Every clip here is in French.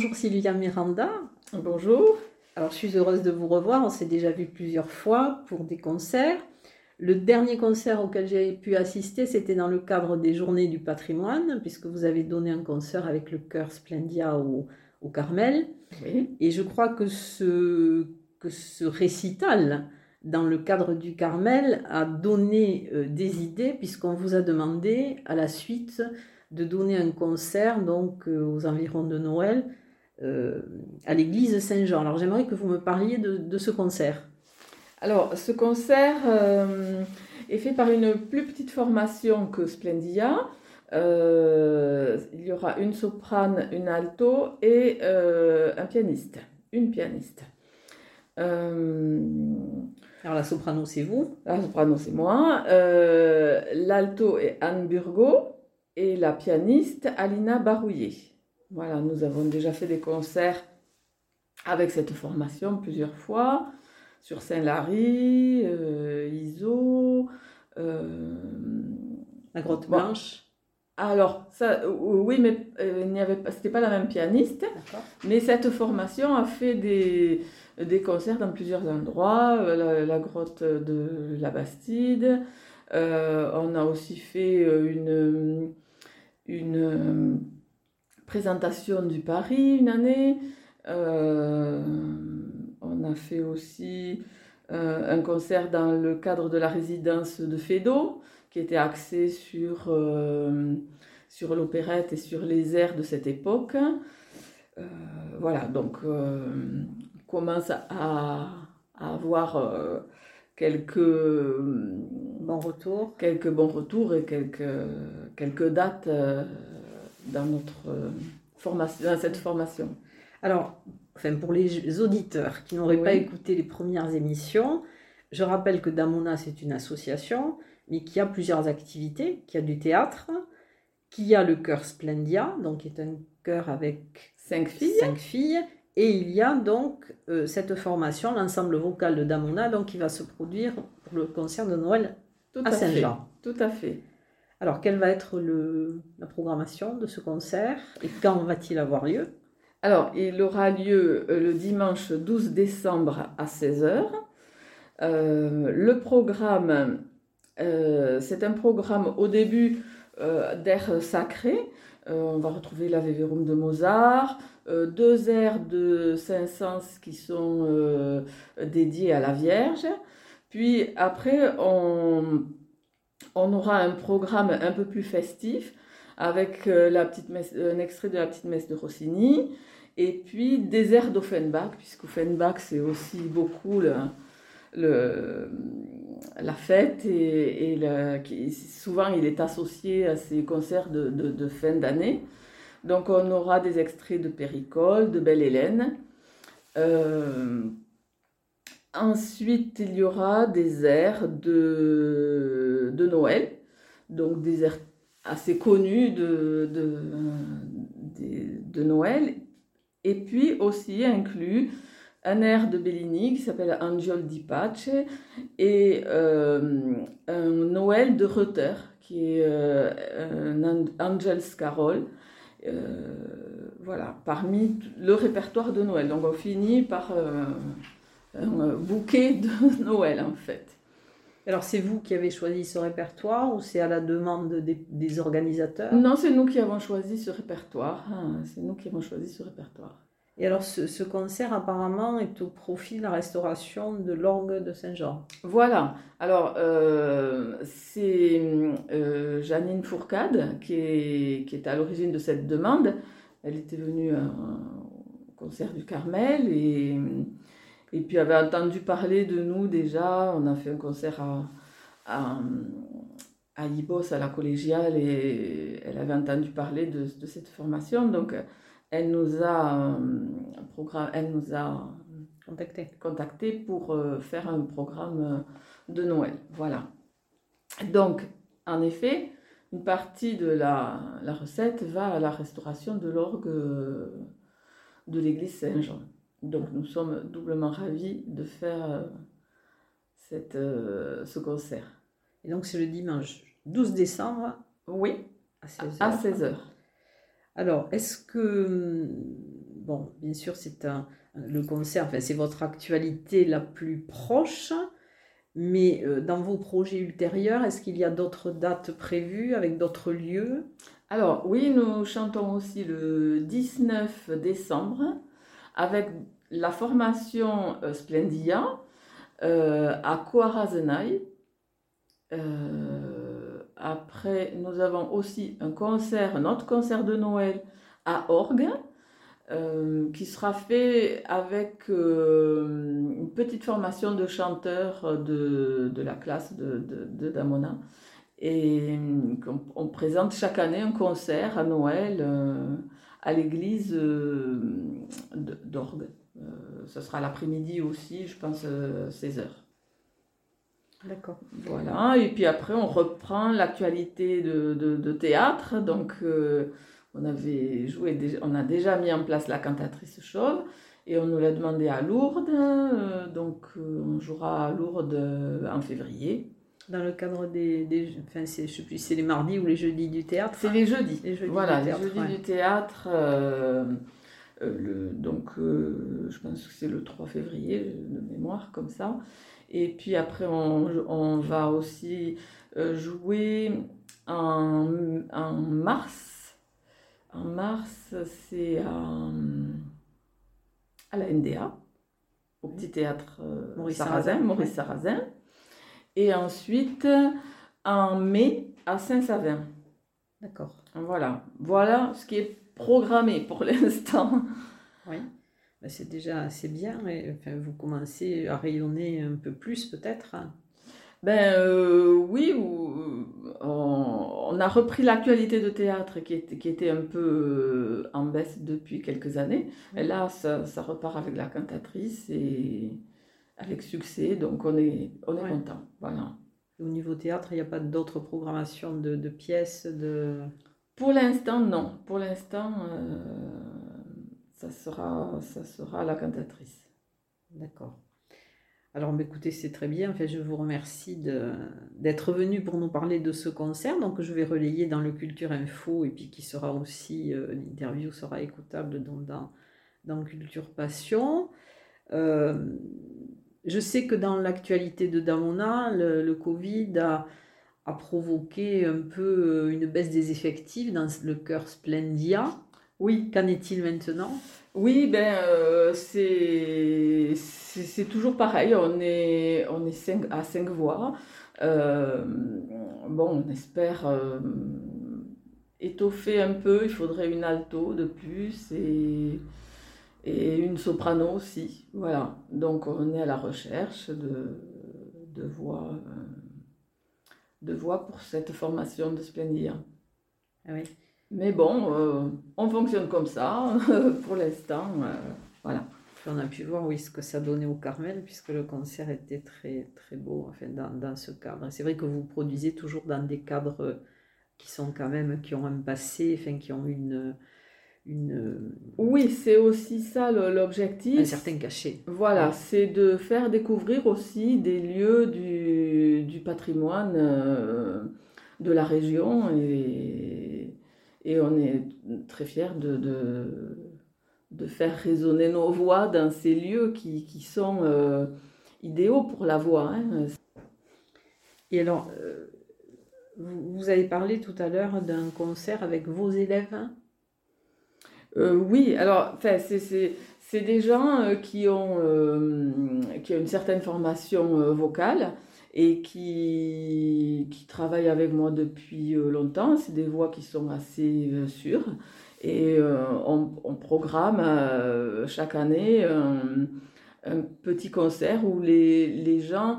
Bonjour Sylvia Miranda. Bonjour. Alors je suis heureuse de vous revoir. On s'est déjà vu plusieurs fois pour des concerts. Le dernier concert auquel j'ai pu assister, c'était dans le cadre des Journées du patrimoine, puisque vous avez donné un concert avec le chœur Splendia au, Carmel. Et je crois que ce, que ce récital dans le cadre du Carmel a donné euh, des idées, puisqu'on vous a demandé à la suite de donner un concert donc euh, aux environs de Noël à l'église Saint-Jean. Alors j'aimerais que vous me parliez de, ce concert. Alors ce concert euh, est fait par une plus petite formation que Splendia. Euh, il y aura une soprane, une alto et un pianiste, une pianiste. Alors la soprano c'est vous? La soprano c'est moi. L'alto est Anne Burgot et la pianiste Alina Barouillet. Voilà, nous avons déjà fait des concerts avec cette formation plusieurs fois sur Saint-Lary, euh, Iso, euh, la Grotte Blanche. alors, ça, oui, mais euh, il n'y avait pas, c'était pas la même pianiste. Mais cette formation a fait des, des concerts dans plusieurs endroits, la, grotte de la Bastide. on a aussi fait une, une présentation du Paris une année. Euh, on a fait aussi euh, un concert dans le cadre de la résidence de Fédot, qui était axé sur, euh, sur l'opérette et sur les airs de cette époque. voilà, donc on commence à, avoir quelques bons retours. Quelques bons retours et quelques, quelques dates dans, notre, euh, formation, dans cette formation. Alors, enfin, pour les auditeurs qui n'auraient pas écouté les premières émissions, je rappelle que Damona, c'est une association, mais qui a plusieurs activités, qui a du théâtre, qui a le chœur Splendia, donc qui est un chœur avec cinq filles. Cinq filles et il y a donc euh, cette formation, l'ensemble vocal de Damona, donc qui va se produire pour le concert de Noël à, Saint-Jean. Tout à fait. Alors, quelle va être la programmation de ce concert et quand va-t-il avoir lieu? Alors, il aura lieu euh, le dimanche 12 décembre à 16h. Euh, le programme, euh, c'est un programme au début d'air sacré. on va retrouver la Verum de Mozart, deux airs de Saint-Saëns qui sont dédiés à la Vierge. Puis après, on on aura un programme un peu plus festif avec euh, la petite un extrait de la petite messe de Rossini et puis des airs d'Offenbach, puisque Offenbach c'est aussi beaucoup le, la fête et, souvent il est associé à ces concerts de, fin d'année. Donc on aura des extraits de Péricole, de Belle Hélène. Euh, Ensuite, il y aura des airs de, de Noël, donc des airs assez connus de, de, Noël, et puis aussi inclus un air de Bellini qui s'appelle Angel di Pace et euh, un Noël de Reuter qui est euh, un Angel's Carol voilà, parmi le répertoire de Noël. Donc on finit par un bouquet de Noël en fait. Alors c'est vous qui avez choisi ce répertoire ou c'est à la demande des, organisateurs? Non, c'est nous qui avons choisi ce répertoire. Hein, c'est nous qui avons choisi ce répertoire. Et alors ce, concert apparemment est au profit de la restauration de l'orgue de Saint-Jean. Voilà. Alors euh, c'est euh, Janine Fourcade qui est, qui est à l'origine de cette demande. Elle était venue au concert du Carmel et et puis, elle avait entendu parler de nous déjà. On a fait un concert à, à, à Ibos, à la collégiale, et elle avait entendu parler de, de cette formation. Donc, elle nous a, programme, elle nous a contacté, contacté pour euh, faire un programme de Noël. Voilà. Donc, en effet, une partie de la, la recette va à la restauration de l'orgue de l'église Saint-Jean. Donc nous sommes doublement ravis de faire euh, cette, euh, ce concert. Et donc c'est le dimanche 12 décembre Oui, à 16h. À 16h. Alors, est-ce que, bon, bien sûr, c'est un, le concert, enfin, c'est votre actualité la plus proche, mais euh, dans vos projets ultérieurs, est-ce qu'il y a d'autres dates prévues avec d'autres lieux? Alors, oui, nous chantons aussi le 19 décembre avec la formation euh, Splendia euh, à Kouarazenai. Euh, après, nous avons aussi un concert, un autre concert de Noël à Orgue, qui sera fait avec une petite formation de chanteurs de, de la classe de, de, Damona. Et on, présente chaque année un concert à Noël à l'église euh, d'Orgue. Euh, ce sera l'après-midi aussi, je pense, 16h. Euh, D'accord. Voilà, et puis après on reprend l'actualité de, de, théâtre. Donc on avait joué, on a déjà mis en place la cantatrice chauve et on nous l'a demandé à Lourdes. donc on jouera à Lourdes en février. Dans le cadre des, des enfin je sais plus, c'est les mardis ou les jeudis du théâtre. C'est les jeudis. Les jeudis voilà, du théâtre, les jeudis du théâtre. Euh, euh, le, donc, euh, je pense que c'est le 3 février de mémoire, comme ça. Et puis après, on, on va aussi jouer en, en, mars. En mars, c'est à, à la NDA, au petit théâtre Maurice Sarrazin. Maurice Sarrazin et ensuite en mai à Saint-Savin. D'accord. Voilà. Voilà ce qui est programmé pour l'instant. Oui. Ben, c'est déjà assez bien. Et, enfin, vous commencez à rayonner un peu plus peut-être. Ben euh, oui, on, a repris l'actualité de théâtre qui était, qui était un peu euh, en baisse depuis quelques années. Et là, ça, ça repart avec la cantatrice et avec succès, donc on est, on est content. Voilà. Au niveau théâtre, il n'y a pas d'autres programmations de, de, pièces de... Pour l'instant, non. Pour l'instant, euh, ça, sera, ça sera la cantatrice. D'accord. Alors, bah, écoutez, c'est très bien. En fait, je vous remercie d'être venu pour nous parler de ce concert. Donc, je vais relayer dans le Culture Info et puis qui sera aussi, euh, l'interview sera écoutable dans, dans, dans Culture Passion. Euh, je sais que dans l'actualité de Damona, le, Covid a, provoqué un peu euh, une baisse des effectifs dans le cœur Splendia. Oui, qu'en est-il maintenant? Oui, ben euh, c'est toujours pareil. On est, on est à cinq voix. Euh, bon, on espère étoffer un peu. Il faudrait une alto de plus et et une soprano aussi. Voilà, donc on est à la recherche de, de voix, euh, de voix pour cette formation de Splendia. Ah oui. Mais bon, euh, on fonctionne comme ça pour l'instant. Euh, voilà. on a pu voir oui, ce que ça donnait au Carmel, puisque le concert était très, très beau enfin, dans, dans ce cadre. C'est vrai que vous produisez toujours dans des cadres qui sont quand même, qui ont un passé, enfin, qui ont une, une... Oui, c'est aussi ça l'objectif. Un certain cachet. Voilà, c'est de faire découvrir aussi des lieux du, du patrimoine euh, de la région et, et on est très fiers de, de, de, faire résonner nos voix dans ces lieux qui, qui sont euh, idéaux pour la voix. Hein. Et alors, euh, vous, avez parlé tout à l'heure d'un concert avec vos élèves euh, Oui, alors, c'est des gens qui, ont, qui ont une certaine formation vocale et qui, qui travaillent avec moi depuis euh, longtemps. C'est des voix qui sont assez euh, sûres. Et euh, on, programme chaque année un, petit concert où les, les gens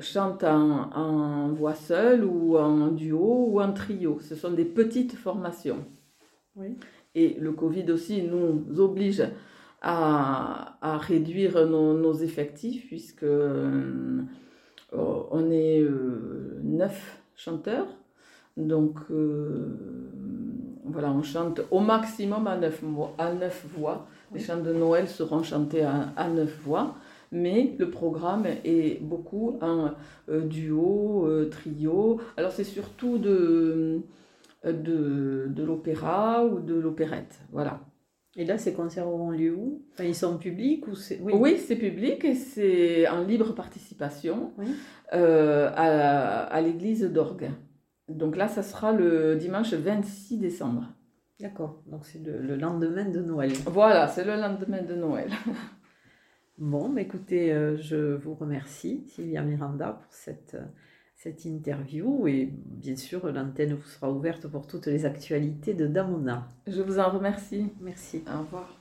chantent en, en, voix seule ou en duo ou en trio. Ce sont des petites formations. Oui. Et le Covid aussi nous oblige à, réduire nos, effectifs, puisque euh, on est euh, neuf chanteurs. Donc euh, voilà, on chante au maximum à neuf, à neuf voix. Les chants de Noël seront chantés à, neuf voix mais le programme est beaucoup un duo, trio. Alors c'est surtout de, de, de l'opéra ou de l'opérette. Voilà. Et là, ces concerts auront lieu où? Ils sont publics ou c'est... Oui, c'est public et c'est en libre participation euh, à, à l'église d'Orgue. Donc là, ça sera le dimanche 26 décembre. D'accord, donc c'est le, lendemain de Noël. Voilà, c'est le lendemain de Noël. bon, mais écoutez, euh, je vous remercie, Sylvia Miranda, pour cette cette interview et bien sûr l'antenne vous sera ouverte pour toutes les actualités de Damona. Je vous en remercie. Merci. Au revoir.